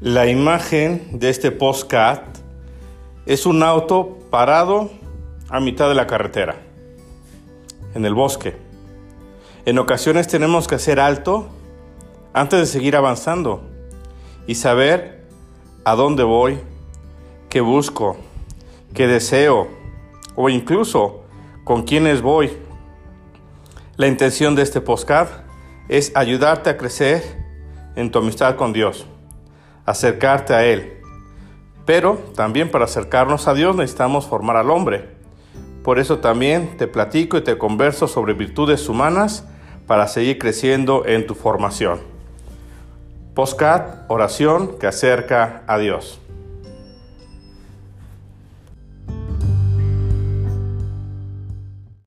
La imagen de este postcat es un auto parado a mitad de la carretera, en el bosque. En ocasiones tenemos que hacer alto antes de seguir avanzando y saber a dónde voy, qué busco, qué deseo o incluso con quiénes voy. La intención de este postcard es ayudarte a crecer en tu amistad con Dios, acercarte a Él. Pero también para acercarnos a Dios necesitamos formar al hombre. Por eso también te platico y te converso sobre virtudes humanas para seguir creciendo en tu formación. Postcat, oración que acerca a Dios.